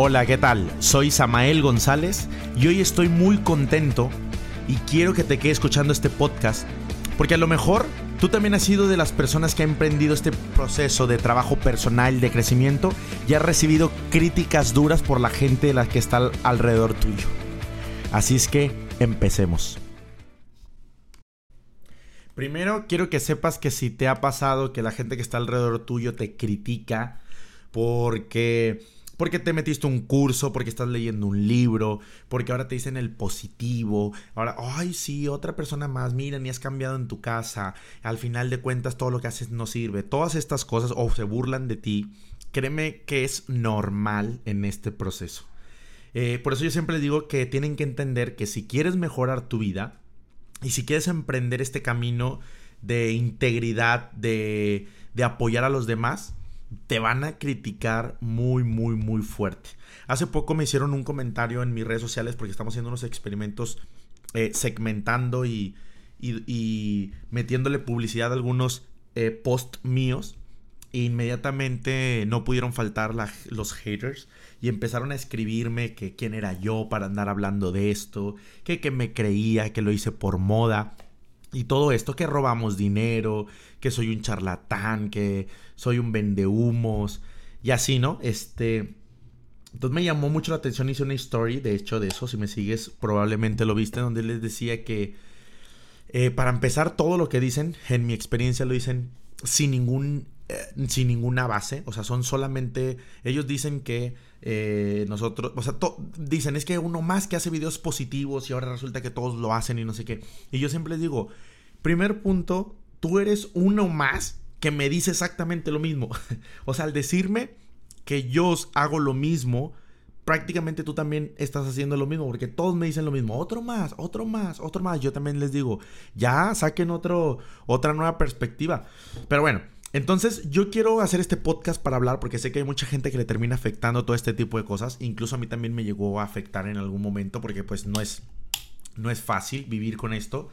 Hola, ¿qué tal? Soy Samael González y hoy estoy muy contento y quiero que te quede escuchando este podcast porque a lo mejor tú también has sido de las personas que ha emprendido este proceso de trabajo personal, de crecimiento y has recibido críticas duras por la gente de la que está alrededor tuyo. Así es que empecemos. Primero quiero que sepas que si te ha pasado que la gente que está alrededor tuyo te critica porque porque te metiste un curso, porque estás leyendo un libro, porque ahora te dicen el positivo, ahora, ay, sí, otra persona más, mira, ni has cambiado en tu casa, al final de cuentas todo lo que haces no sirve, todas estas cosas o se burlan de ti, créeme que es normal en este proceso. Eh, por eso yo siempre digo que tienen que entender que si quieres mejorar tu vida y si quieres emprender este camino de integridad, de, de apoyar a los demás, te van a criticar muy, muy, muy fuerte. Hace poco me hicieron un comentario en mis redes sociales porque estamos haciendo unos experimentos eh, segmentando y, y, metiéndole publicidad a algunos eh, posts míos. E inmediatamente no pudieron faltar los haters y empezaron a escribirme que quién era yo para andar hablando de esto, que, que me creía, que lo hice por moda. Y todo esto, que robamos dinero, que soy un charlatán, que soy un vendehumos, y así, ¿no? Este. Entonces me llamó mucho la atención, hice una story, de hecho, de eso, si me sigues, probablemente lo viste, donde les decía que eh, para empezar, todo lo que dicen, en mi experiencia lo dicen sin ningún sin ninguna base, o sea, son solamente, ellos dicen que eh, nosotros, o sea, dicen es que uno más que hace videos positivos y ahora resulta que todos lo hacen y no sé qué. Y yo siempre les digo, primer punto, tú eres uno más que me dice exactamente lo mismo. o sea, al decirme que yo hago lo mismo, prácticamente tú también estás haciendo lo mismo, porque todos me dicen lo mismo, otro más, otro más, otro más. Yo también les digo, ya saquen otro, otra nueva perspectiva. Pero bueno, entonces yo quiero hacer este podcast para hablar porque sé que hay mucha gente que le termina afectando todo este tipo de cosas. Incluso a mí también me llegó a afectar en algún momento porque pues no es, no es fácil vivir con esto.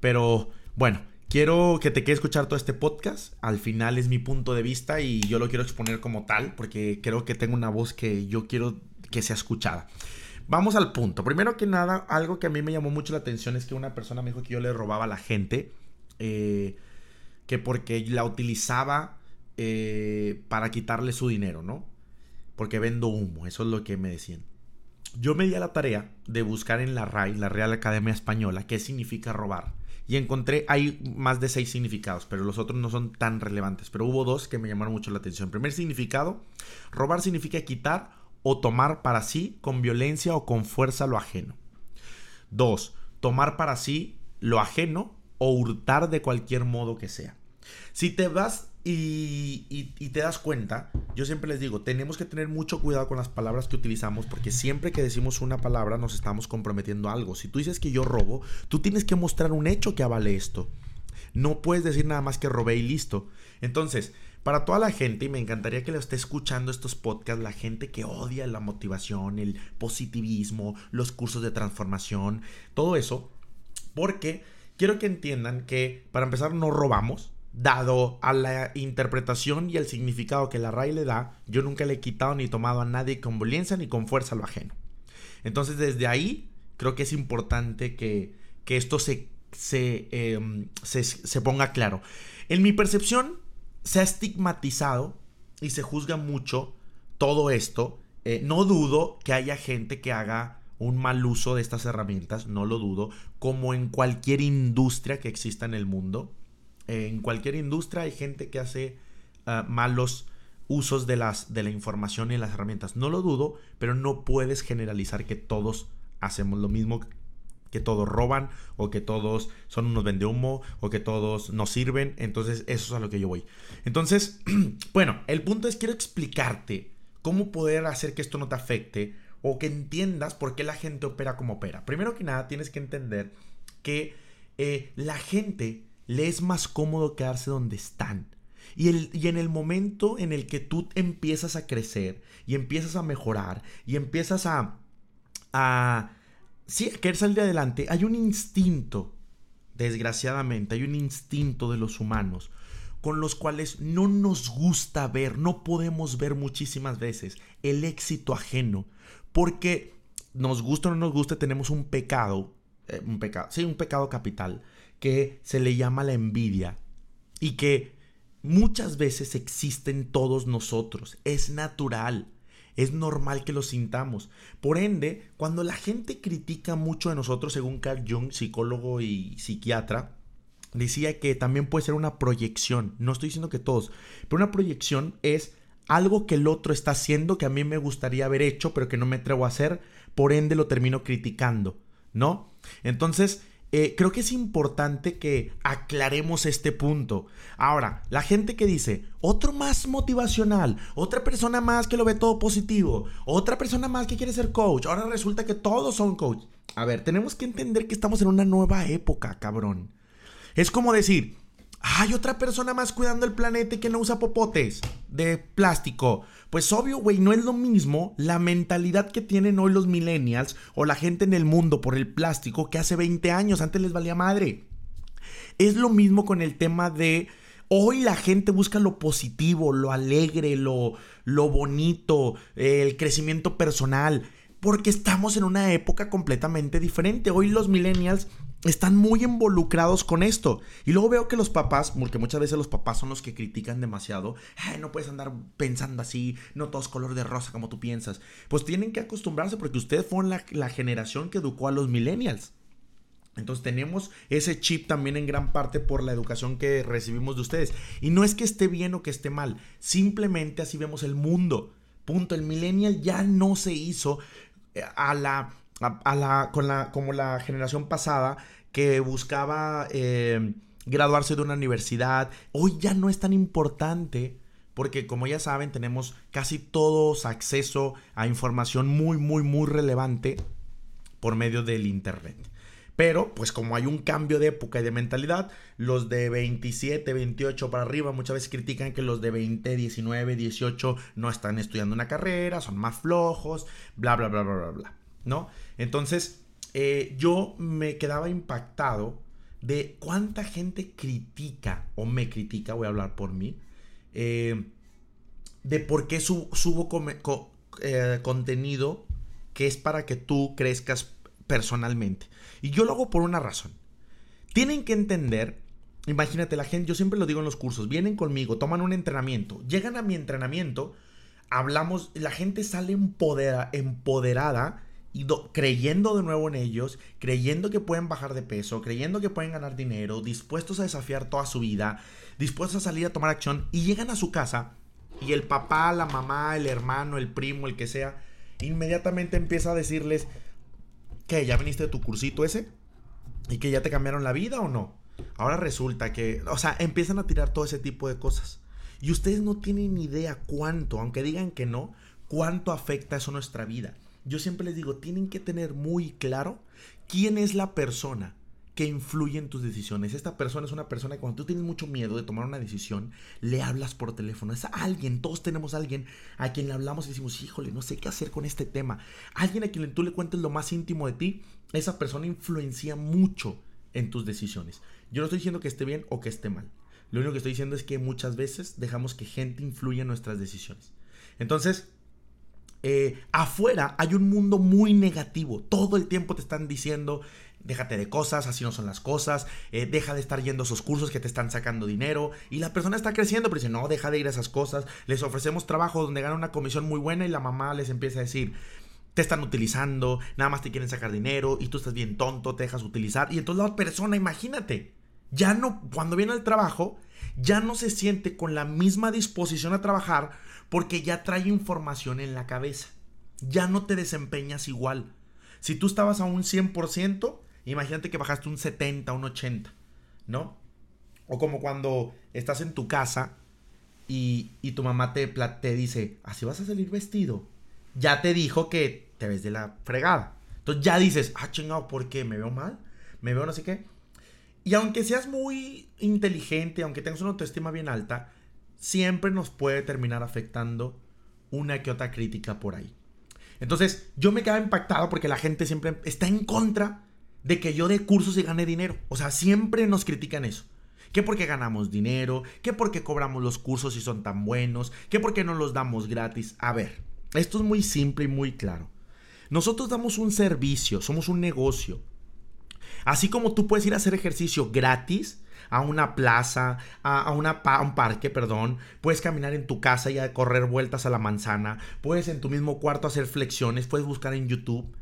Pero bueno, quiero que te quede escuchar todo este podcast. Al final es mi punto de vista y yo lo quiero exponer como tal porque creo que tengo una voz que yo quiero que sea escuchada. Vamos al punto. Primero que nada, algo que a mí me llamó mucho la atención es que una persona me dijo que yo le robaba a la gente. Eh, que porque la utilizaba eh, para quitarle su dinero, ¿no? Porque vendo humo, eso es lo que me decían. Yo me di a la tarea de buscar en la RAI, la Real Academia Española, qué significa robar. Y encontré, hay más de seis significados, pero los otros no son tan relevantes. Pero hubo dos que me llamaron mucho la atención. Primer significado, robar significa quitar o tomar para sí con violencia o con fuerza lo ajeno. Dos, tomar para sí lo ajeno o hurtar de cualquier modo que sea. Si te vas y, te das cuenta, yo siempre les digo, tenemos que tener mucho cuidado con las palabras que utilizamos porque siempre que decimos una palabra nos estamos comprometiendo a algo. Si tú dices que yo robo, tú tienes que mostrar un hecho que avale esto. No puedes decir nada más que robé y listo. Entonces, para toda la gente, y me encantaría que lo esté escuchando estos podcasts, la gente que odia la motivación, el positivismo, los cursos de transformación, todo eso, porque quiero que entiendan que, para empezar, no robamos. Dado a la interpretación y el significado que la RAI le da, yo nunca le he quitado ni tomado a nadie con violencia ni con fuerza lo ajeno. Entonces, desde ahí, creo que es importante que, esto se, em, se, se, ponga claro. En mi percepción, se ha estigmatizado y se juzga mucho todo esto. Eh, no dudo que haya gente que haga un mal uso de estas herramientas, no lo dudo, como en cualquier industria que exista en el mundo. En cualquier industria hay gente que hace ah, malos usos de, las, de la información y las herramientas. No lo dudo, pero no puedes generalizar que todos hacemos lo mismo, que todos roban o que todos son unos vendehumo o que todos no sirven. Entonces eso es a lo que yo voy. Entonces, bueno, el punto es quiero explicarte cómo poder hacer que esto no te afecte o que entiendas por qué la gente opera como opera. Primero que nada, tienes que entender que eh, la gente le es más cómodo quedarse donde están. Y, el, y, en el momento en el que tú empiezas a crecer y empiezas a mejorar y empiezas a, a, sí, a querer salir adelante, hay un instinto, desgraciadamente, hay un instinto de los humanos con los cuales no nos gusta ver, no podemos ver muchísimas veces el éxito ajeno, porque nos gusta o no nos guste, tenemos un pecado, eh, un pecado, sí, un pecado capital, que se le llama la envidia y que muchas veces existe en todos nosotros, es natural. Es normal que lo sintamos. Por ende, cuando la gente critica mucho de nosotros, según Carl Jung, psicólogo y psiquiatra, decía que también puede ser una proyección. No estoy diciendo que todos, pero una proyección es algo que el otro está haciendo que a mí me gustaría haber hecho, pero que no me atrevo a hacer, por ende lo termino criticando, ¿no? Entonces, eh, creo que es importante que aclaremos este punto. Ahora, la gente que dice, otro más motivacional, otra persona más que lo ve todo positivo, otra persona más que quiere ser coach, ahora resulta que todos son coach. A ver, tenemos que entender que estamos en una nueva época, cabrón. Es como decir, hay otra persona más cuidando el planeta que no usa popotes de plástico. Pues obvio, güey, no es lo mismo la mentalidad que tienen hoy los millennials o la gente en el mundo por el plástico que hace 20 años, antes les valía madre. Es lo mismo con el tema de Hoy la gente busca lo positivo, lo alegre, lo, lo bonito, el crecimiento personal, porque estamos en una época completamente diferente. Hoy los millennials están muy involucrados con esto. Y luego veo que los papás, porque muchas veces los papás son los que critican demasiado, no puedes andar pensando así, no todo es color de rosa como tú piensas. Pues tienen que acostumbrarse porque ustedes fueron la, la generación que educó a los millennials. Entonces tenemos ese chip también en gran parte por la educación que recibimos de ustedes. Y no es que esté bien o que esté mal, simplemente así vemos el mundo. Punto. El millennial ya no se hizo eh, a la con la, como la generación pasada que buscaba eh, graduarse de una universidad. Hoy ya no es tan importante porque como ya saben tenemos casi todos acceso a información muy, muy, muy relevante por medio del Internet. Pero, pues como hay un cambio de época y de mentalidad, los de 27, 28 para arriba muchas veces critican que los de 20, 19, 18 no están estudiando una carrera, son más flojos, bla, bla, bla, bla, bla, bla. ¿No? Entonces, eh, yo me quedaba impactado de cuánta gente critica, o me critica, voy a hablar por mí, eh, de por qué subo eh, contenido que es para que tú crezcas personalmente. Y yo lo hago por una razón. Tienen que entender, imagínate la gente, yo siempre lo digo en los cursos, vienen conmigo, toman un entrenamiento, llegan a mi entrenamiento, hablamos, la gente sale empoderada y creyendo de nuevo en ellos, creyendo que pueden bajar de peso, creyendo que pueden ganar dinero, dispuestos a desafiar toda su vida, dispuestos a salir a tomar acción y llegan a su casa y el papá, la mamá, el hermano, el primo, el que sea, inmediatamente empieza a decirles que ya viniste de tu cursito ese y que ya te cambiaron la vida o no. Ahora resulta que, o sea, empiezan a tirar todo ese tipo de cosas. Y ustedes no tienen idea cuánto, aunque digan que no, cuánto afecta eso a nuestra vida. Yo siempre les digo, tienen que tener muy claro quién es la persona que influye en tus decisiones. Esta persona es una persona que cuando tú tienes mucho miedo de tomar una decisión, le hablas por teléfono. Es alguien, todos tenemos alguien a quien le hablamos y decimos, híjole, no sé qué hacer con este tema. Alguien a quien tú le cuentes lo más íntimo de ti, esa persona influencia mucho en tus decisiones. Yo no estoy diciendo que esté bien o que esté mal. Lo único que estoy diciendo es que muchas veces dejamos que gente influya en nuestras decisiones. Entonces, eh, afuera hay un mundo muy negativo. Todo el tiempo te están diciendo, déjate de cosas, así no son las cosas, eh, deja de estar yendo a esos cursos que te están sacando dinero. Y la persona está creciendo, pero dice, no, deja de ir a esas cosas. Les ofrecemos trabajo donde ganan una comisión muy buena y la mamá les empieza a decir, te están utilizando, nada más te quieren sacar dinero y tú estás bien tonto, te dejas utilizar. Y entonces la persona, imagínate, ya no, cuando viene al trabajo, ya no se siente con la misma disposición a trabajar porque ya trae información en la cabeza. Ya no te desempeñas igual. Si tú estabas a un 100%, imagínate que bajaste un 70, un 80, ¿no? O como cuando estás en tu casa y, tu mamá te, te dice, así vas a salir vestido. Ya te dijo que te ves de la fregada. Entonces ya dices, ah, chingado, ¿por qué? ¿Me veo mal? ¿Me veo no sé qué? Y aunque seas muy inteligente, aunque tengas una autoestima bien alta, siempre nos puede terminar afectando una que otra crítica por ahí. Entonces, yo me quedaba impactado porque la gente siempre está en contra de que yo dé cursos y gane dinero. O sea, siempre nos critican eso. que porque ganamos dinero, que porque cobramos los cursos y son tan buenos, que porque no los damos gratis. A ver, esto es muy simple y muy claro. Nosotros damos un servicio, somos un negocio. Así como tú puedes ir a hacer ejercicio gratis, a una plaza, a, una, un parque, perdón. Puedes caminar en tu casa y a correr vueltas a la manzana. Puedes en tu mismo cuarto hacer flexiones. Puedes buscar en YouTube.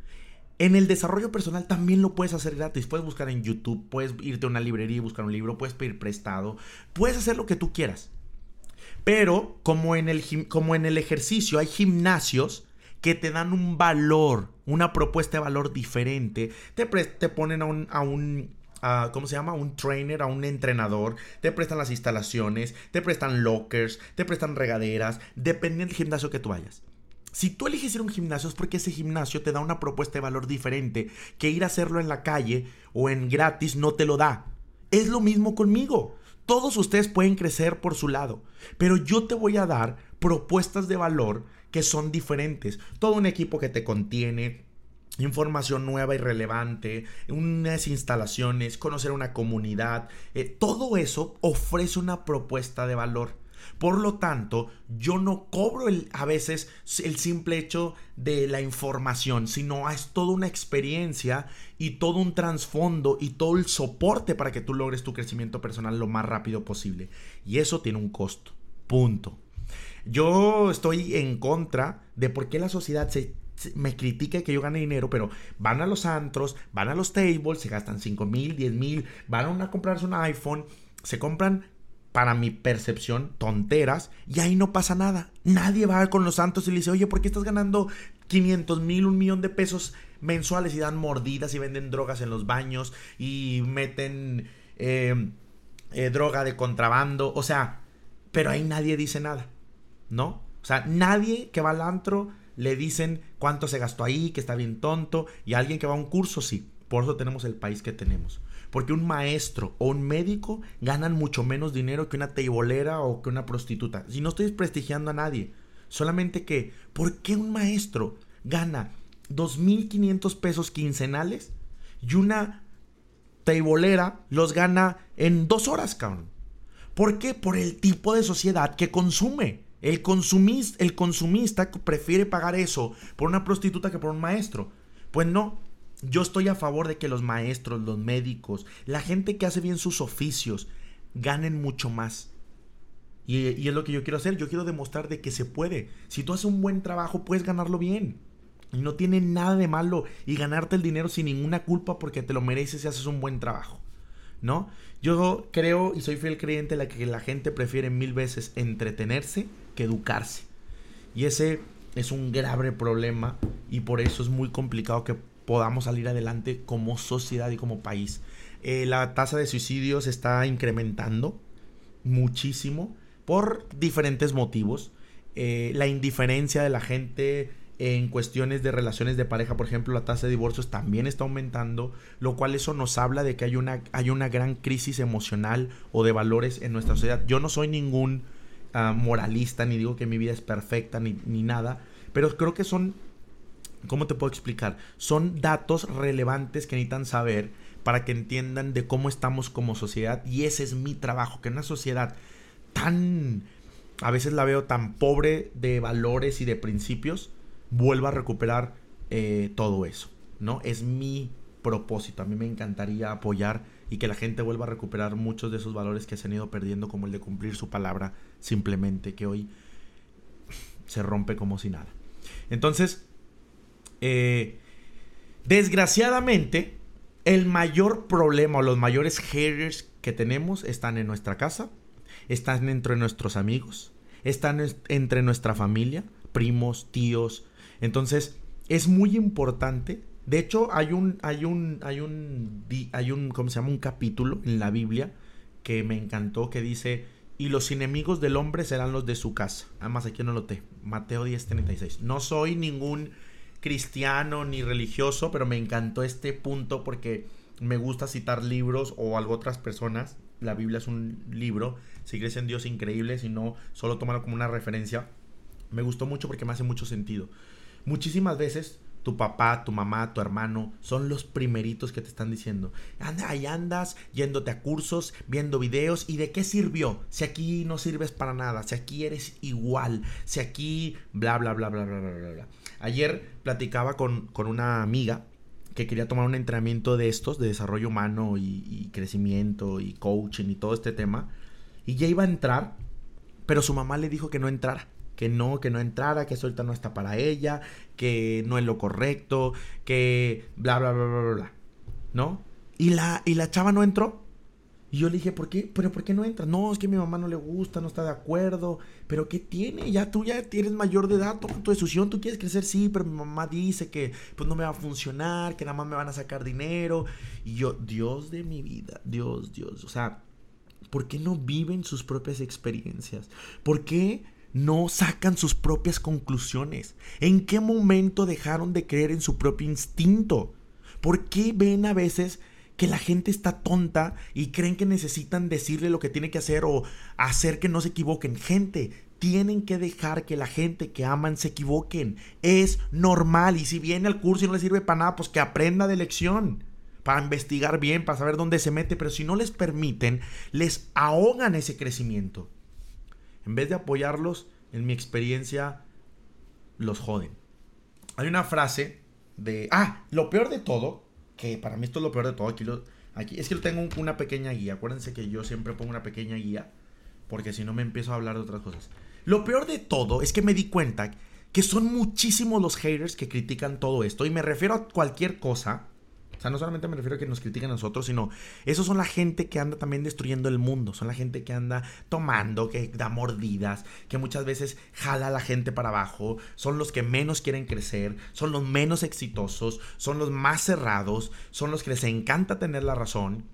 En el desarrollo personal también lo puedes hacer gratis. Puedes buscar en YouTube, puedes irte a una librería y buscar un libro, puedes pedir prestado, puedes hacer lo que tú quieras. Pero como en el, como en el ejercicio hay gimnasios que te dan un valor, una propuesta de valor diferente, te, te ponen a un, a un ¿cómo se llama? un trainer, a un entrenador, te prestan las instalaciones, te prestan lockers, te prestan regaderas, dependiendo del gimnasio que tú vayas. Si tú eliges ir a un gimnasio es porque ese gimnasio te da una propuesta de valor diferente que ir a hacerlo en la calle o en gratis no te lo da. Es lo mismo conmigo. Todos ustedes pueden crecer por su lado, pero yo te voy a dar propuestas de valor que son diferentes. Todo un equipo que te contiene, información nueva y relevante, unas instalaciones, conocer una comunidad, eh, todo eso ofrece una propuesta de valor. Por lo tanto, yo no cobro el, a veces el simple hecho de la información, sino es toda una experiencia y todo un trasfondo y todo el soporte para que tú logres tu crecimiento personal lo más rápido posible. Y eso tiene un costo. Punto. Yo estoy en contra de por qué la sociedad se me critica que yo gane dinero, pero van a los antros, van a los tables, se gastan 5 mil, 10 mil, van a comprarse un iPhone, se compran, para mi percepción, tonteras, y ahí no pasa nada. Nadie va con los santos y le dice, oye, ¿por qué estás ganando 500 mil, un millón de pesos mensuales y dan mordidas y venden drogas en los baños y meten eh, eh, droga de contrabando? O sea, pero ahí nadie dice nada, ¿no? O sea, nadie que va al antro le dicen cuánto se gastó ahí, que está bien tonto, y alguien que va a un curso, sí. Por eso tenemos el país que tenemos. Porque un maestro o un médico ganan mucho menos dinero que una teibolera o que una prostituta. Y no estoy desprestigiando a nadie. Solamente que, ¿por qué un maestro gana 2.500 pesos quincenales y una teibolera los gana en dos horas, cabrón? ¿Por qué? Por el tipo de sociedad que consume. El consumista, el consumista prefiere pagar eso por una prostituta que por un maestro. Pues no, yo estoy a favor de que los maestros, los médicos, la gente que hace bien sus oficios, ganen mucho más. Y, y, es lo que yo quiero hacer. Yo quiero demostrar de que se puede. Si tú haces un buen trabajo, puedes ganarlo bien. Y no tiene nada de malo y ganarte el dinero sin ninguna culpa porque te lo mereces y haces un buen trabajo. ¿No? Yo creo y soy fiel creyente de que la gente prefiere mil veces entretenerse que educarse. Y ese es un grave problema y por eso es muy complicado que podamos salir adelante como sociedad y como país. Eh, la tasa de suicidios está incrementando muchísimo por diferentes motivos. Eh, la indiferencia de la gente en cuestiones de relaciones de pareja, por ejemplo, la tasa de divorcios también está aumentando, lo cual eso nos habla de que hay una, hay una gran crisis emocional o de valores en nuestra sociedad. Yo no soy ningún ah, moralista, ni digo que mi vida es perfecta, ni, ni nada, pero creo que son, ¿cómo te puedo explicar? Son datos relevantes que necesitan saber para que entiendan de cómo estamos como sociedad y ese es mi trabajo, que en una sociedad tan, a veces la veo tan pobre de valores y de principios, vuelva a recuperar eh, todo eso, ¿no? Es mi propósito, a mí me encantaría apoyar y que la gente vuelva a recuperar muchos de esos valores que se han ido perdiendo, como el de cumplir su palabra simplemente, que hoy se rompe como si nada. Entonces, eh, desgraciadamente, el mayor problema o los mayores haters que tenemos están en nuestra casa, están entre nuestros amigos, están entre nuestra familia, primos, tíos, entonces, es muy importante. De hecho, hay un, hay un, hay un, hay un, ¿cómo se llama? Un capítulo en la Biblia que me encantó que dice, y los enemigos del hombre serán los de su casa. Además, aquí no lo te. Mateo 10:36. No soy ningún cristiano ni religioso, pero me encantó este punto porque me gusta citar libros o algo otras personas. La Biblia es un libro. Si crees en Dios, increíble. Si no, solo tómalo como una referencia. Me gustó mucho porque me hace mucho sentido. Muchísimas veces tu papá, tu mamá, tu hermano, son los primeritos que te están diciendo, anda, ahí andas, yéndote a cursos, viendo videos, ¿y de qué sirvió? Si aquí no sirves para nada, si aquí eres igual, si aquí, bla, bla, bla, bla, bla, bla, bla. Ayer platicaba con, con una amiga que quería tomar un entrenamiento de estos, de desarrollo humano y crecimiento y coaching y todo este tema, y ya iba a entrar, pero su mamá le dijo que no entrara que no, que no entrara, que ahorita no está para ella, que no es lo correcto, que bla, bla, bla, bla, bla, ¿no? Y la, y la chava no entró. Y yo le dije, ¿por qué? ¿Pero por qué no entra? No, es que a mi mamá no le gusta, no está de acuerdo. ¿Pero qué tiene? Ya tú ya tienes mayor de edad, toma tu decisión, tú quieres crecer, sí, pero mi mamá dice que pues no me va a funcionar, que nada más me van a sacar dinero. Y yo, Dios de mi vida, Dios, Dios. O sea, ¿por qué no viven sus propias experiencias? ¿Por qué no sacan sus propias conclusiones? ¿En qué momento dejaron de creer en su propio instinto? ¿Por qué ven a veces que la gente está tonta y creen que necesitan decirle lo que tiene que hacer o hacer que no se equivoquen? Gente, tienen que dejar que la gente que aman se equivoquen. Es normal. Y si viene al curso y no le sirve para nada, pues que aprenda de lección. Para investigar bien, para saber dónde se mete. Pero si no les permiten, les ahogan ese crecimiento. En vez de apoyarlos, en mi experiencia, los joden. Hay una frase de... Ah, lo peor de todo, que para mí esto es lo peor de todo, aquí, lo, aquí es que yo tengo una pequeña guía. Acuérdense que yo siempre pongo una pequeña guía, porque si no me empiezo a hablar de otras cosas. Lo peor de todo es que me di cuenta que son muchísimos los haters que critican todo esto, y me refiero a cualquier cosa sea, no solamente me refiero a que nos critiquen a nosotros, sino esos son la gente que anda también destruyendo el mundo, son la gente que anda tomando, que da mordidas, que muchas veces jala a la gente para abajo, son los que menos quieren crecer, son los menos exitosos, son los más cerrados, son los que les encanta tener la razón.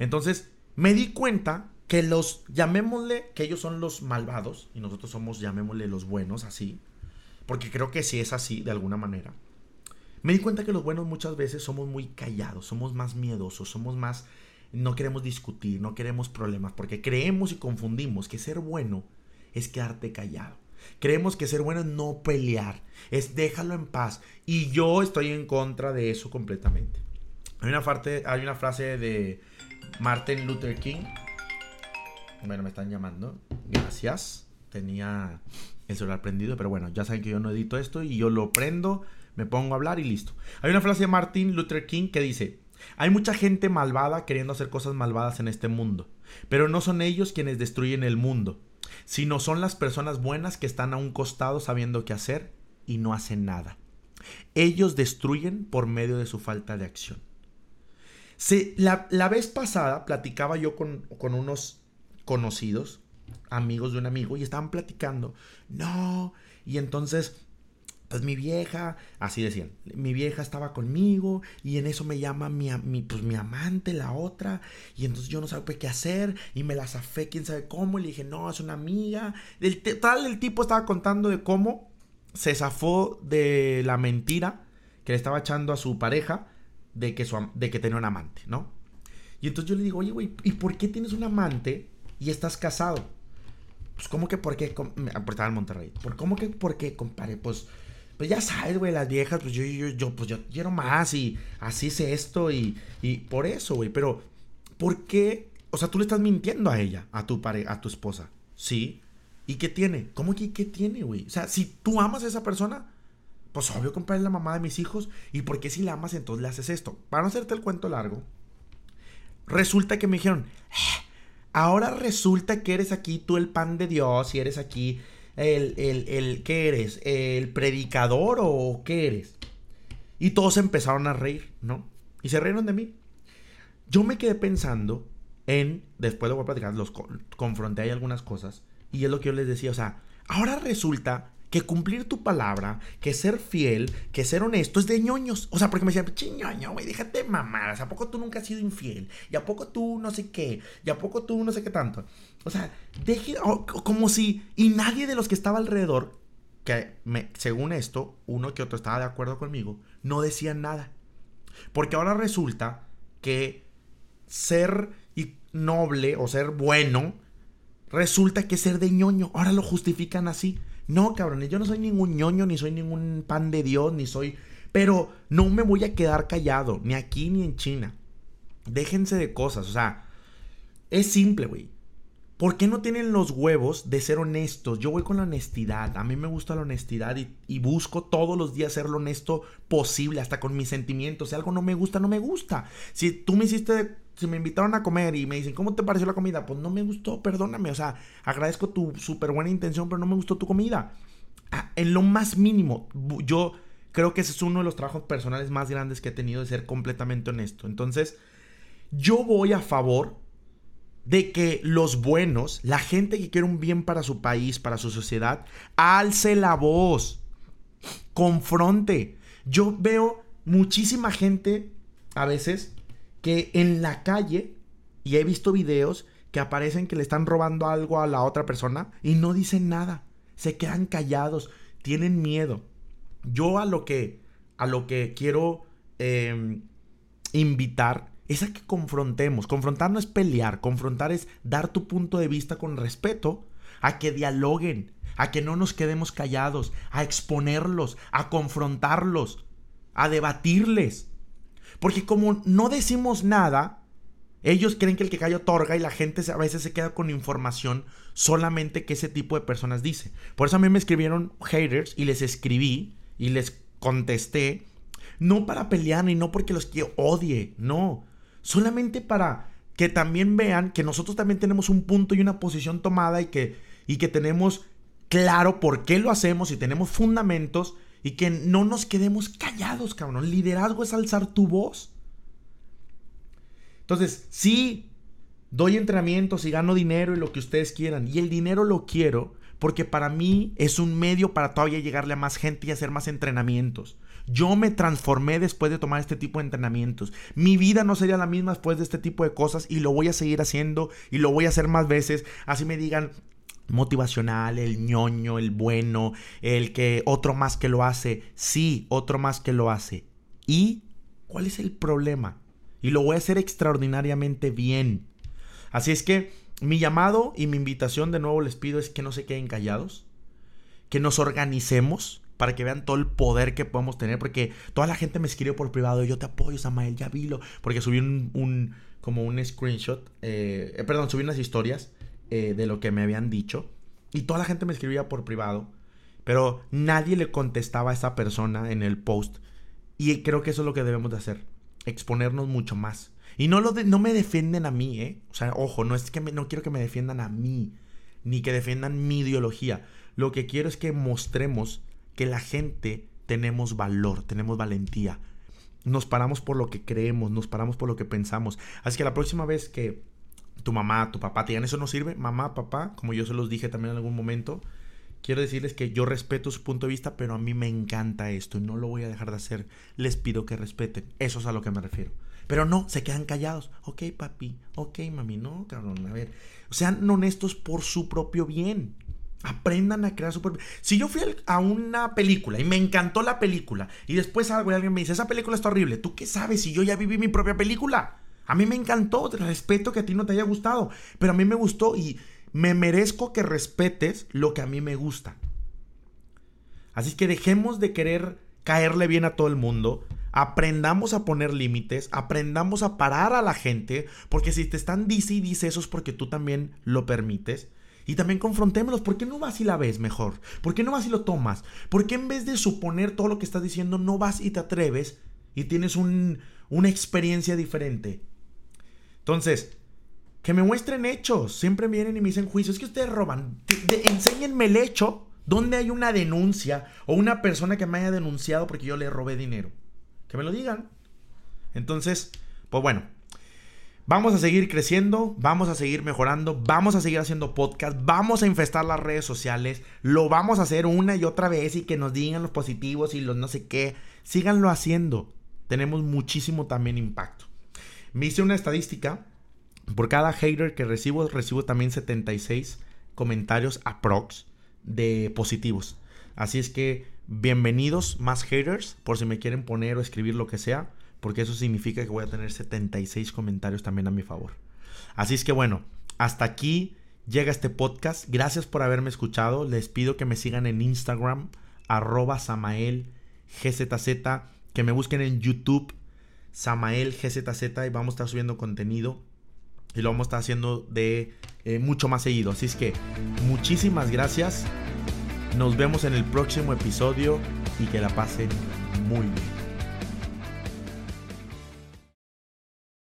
Entonces, me di cuenta que los, llamémosle, que ellos son los malvados y nosotros somos, llamémosle, los buenos, así, porque creo que sí es así, de alguna manera. Me di cuenta que los buenos muchas veces somos muy callados, somos más miedosos, somos más... No queremos discutir, no queremos problemas, porque creemos y confundimos que ser bueno es quedarte callado. Creemos que ser bueno es no pelear, es déjalo en paz. Y yo estoy en contra de eso completamente. Hay una, parte, hay una frase de Martin Luther King. Bueno, me están llamando. Gracias. Tenía el celular prendido, pero bueno, ya saben que yo no edito esto y yo lo prendo me pongo a hablar y listo. Hay una frase de Martin Luther King que dice, hay mucha gente malvada queriendo hacer cosas malvadas en este mundo, pero no son ellos quienes destruyen el mundo, sino son las personas buenas que están a un costado sabiendo qué hacer y no hacen nada. Ellos destruyen por medio de su falta de acción. la, la, vez pasada platicaba yo con, con unos conocidos, amigos de un amigo, y estaban platicando, no, y entonces mi vieja, así decían, mi vieja estaba conmigo y en eso me llama mi, pues, mi amante, la otra, y entonces yo no sabía qué hacer y me la zafé, quién sabe cómo, y le dije, no, es una amiga. El, tal, el tipo estaba contando de cómo se zafó de la mentira que le estaba echando a su pareja de que, su, de que tenía un amante, ¿no? Y entonces yo le digo, oye, güey, ¿y por qué tienes un amante y estás casado? Pues, ¿cómo que por qué? Estaba en Monterrey. ¿Por cómo que por qué, compadre? Pues pues ya sabes, güey, las viejas, pues yo, yo, yo, pues yo quiero más y así es esto y, y por eso, güey. Pero, ¿por qué? O sea, tú le estás mintiendo a ella, a tu pareja, a tu esposa. ¿Sí? ¿Y qué tiene? ¿Cómo que qué tiene, güey? O sea, si tú amas a esa persona, pues obvio, compadre, la mamá de mis hijos. ¿Y por qué si la amas, entonces le haces esto? Para no hacerte el cuento largo, resulta que me dijeron, eh, ahora resulta que eres aquí tú el pan de Dios y eres aquí el, el, el, ¿qué eres? ¿El predicador o qué eres? Y todos empezaron a reír, ¿no? Y se reíron de mí. Yo me quedé pensando en, después de voy a platicar, los confronté ahí algunas cosas, y es lo que yo les decía, o sea, ahora resulta que cumplir tu palabra, que ser fiel, que ser honesto es de ñoños. O sea, porque me decían, ñoño, güey, déjate mamadas. ¿A poco tú nunca has sido infiel? ¿Y a poco tú no sé qué? ¿Y a poco tú no sé qué tanto? O sea, deje, como si, y nadie de los que estaba alrededor, que me, según esto, uno que otro estaba de acuerdo conmigo, no decían nada. Porque ahora resulta que ser noble o ser bueno, resulta que ser de ñoño. Ahora lo justifican así. No, cabrones, yo no soy ningún ñoño, ni soy ningún pan de Dios, ni soy Pero no me voy a quedar callado, ni aquí ni en China. Déjense de cosas, o sea, es simple, güey. ¿Por qué no tienen los huevos de ser honestos? Yo voy con la honestidad. A mí me gusta la honestidad y, busco todos los días ser lo honesto posible, hasta con mis sentimientos. Si algo no me gusta, no me gusta. Si tú me hiciste, si me invitaron a comer y me dicen, ¿cómo te pareció la comida? Pues no me gustó, perdóname. O sea, agradezco tu súper buena intención, pero no me gustó tu comida. Ah, en lo más mínimo, yo creo que ese es uno de los trabajos personales más grandes que he tenido de ser completamente honesto. Entonces, yo voy a favor de que los buenos, la gente que quiere un bien para su país, para su sociedad, alce la voz, confronte. Yo veo muchísima gente a veces que en la calle, y he visto videos que aparecen que le están robando algo a la otra persona y no dicen nada, se quedan callados, tienen miedo. Yo a lo que, a lo que quiero em, invitar es a que confrontemos. Confrontar no es pelear, confrontar es dar tu punto de vista con respeto, a que dialoguen, a que no nos quedemos callados, a exponerlos, a confrontarlos, a debatirles. Porque como no decimos nada, ellos creen que el que calla otorga y la gente a veces se queda con información solamente que ese tipo de personas dice. Por eso a mí me escribieron haters y les escribí y les contesté. No para pelear y no porque los que odie, no solamente para que también vean que nosotros también tenemos un punto y una posición tomada y que, y que tenemos claro por qué lo hacemos y tenemos fundamentos y que no nos quedemos callados, cabrón. Liderazgo es alzar tu voz. Entonces, sí, doy entrenamientos y gano dinero y lo que ustedes quieran. Y el dinero lo quiero porque para mí es un medio para todavía llegarle a más gente y hacer más entrenamientos. Yo me transformé después de tomar este tipo de entrenamientos. Mi vida no sería la misma después de este tipo de cosas y lo voy a seguir haciendo y lo voy a hacer más veces. Así me digan, motivacional, el ñoño, el bueno, el que otro más que lo hace. Sí, otro más que lo hace. ¿Y cuál es el problema? Y lo voy a hacer extraordinariamente bien. Así es que mi llamado y mi invitación de nuevo les pido es que no se queden callados, que nos organicemos, para que vean todo el poder que podemos tener, porque toda la gente me escribió por privado, yo te apoyo, Samael, ya vilo, porque subí un, como un screenshot, eh, eh, perdón, subí unas historias eh, de lo que me habían dicho, y toda la gente me escribía por privado, pero nadie le contestaba a esa persona en el post, y creo que eso es lo que debemos de hacer, exponernos mucho más. Y no, lo no me defienden a mí, ¿eh? O sea, ojo, no es que no quiero que me defiendan a mí, ni que defiendan mi ideología. Lo que quiero es que mostremos que la gente tenemos valor, tenemos valentía. Nos paramos por lo que creemos, nos paramos por lo que pensamos. Así que la próxima vez que tu mamá, tu papá te digan eso no sirve, mamá, papá, como yo se los dije también en algún momento, quiero decirles que yo respeto su punto de vista, pero a mí me encanta esto y no lo voy a dejar de hacer. Les pido que respeten. Eso es a lo que me refiero. Pero no, se quedan callados. Ok, papi. Ok, mami. No, cabrón. A ver. Sean honestos por su propio bien. Aprendan a crear su propio... Si yo fui a una película y me encantó la película y después algo y alguien me dice, esa película está horrible, ¿tú qué sabes si yo ya viví mi propia película? A mí me encantó, te respeto que a ti no te haya gustado, pero a mí me gustó y me merezco que respetes lo que a mí me gusta. Así que dejemos de querer caerle bien a todo el mundo, aprendamos a poner límites, aprendamos a parar a la gente, porque si te están dice y dice eso es porque tú también lo permites. Y también confrontémoslos. ¿Por qué no vas y la ves mejor? ¿Por qué no vas y lo tomas? ¿Por qué en vez de suponer todo lo que estás diciendo, no vas y te atreves y tienes una experiencia diferente? Entonces, que me muestren hechos. Siempre vienen y me dicen juicios. Es que ustedes roban. enséñenme el hecho donde hay una denuncia o una persona que me haya denunciado porque yo le robé dinero. Que me lo digan. Entonces, pues bueno, Vamos a seguir creciendo, vamos a seguir mejorando, vamos a seguir haciendo podcast, vamos a infestar las redes sociales, lo vamos a hacer una y otra vez y que nos digan los positivos y los no sé qué. Síganlo haciendo. Tenemos muchísimo también impacto. Me hice una estadística. Por cada hater que recibo, recibo también 76 comentarios aprox de positivos. Así es que bienvenidos más haters por si me quieren poner o escribir lo que sea porque eso significa que voy a tener 76 comentarios también a mi favor. Así es que bueno, hasta aquí llega este podcast. Gracias por haberme escuchado. Les pido que me sigan en Instagram, arroba Samael que me busquen en YouTube, Samael GZZ, y vamos a estar subiendo contenido. Y lo vamos a estar haciendo de eh, mucho más seguido. Así es que muchísimas gracias. Nos vemos en el próximo episodio y que la pasen muy bien.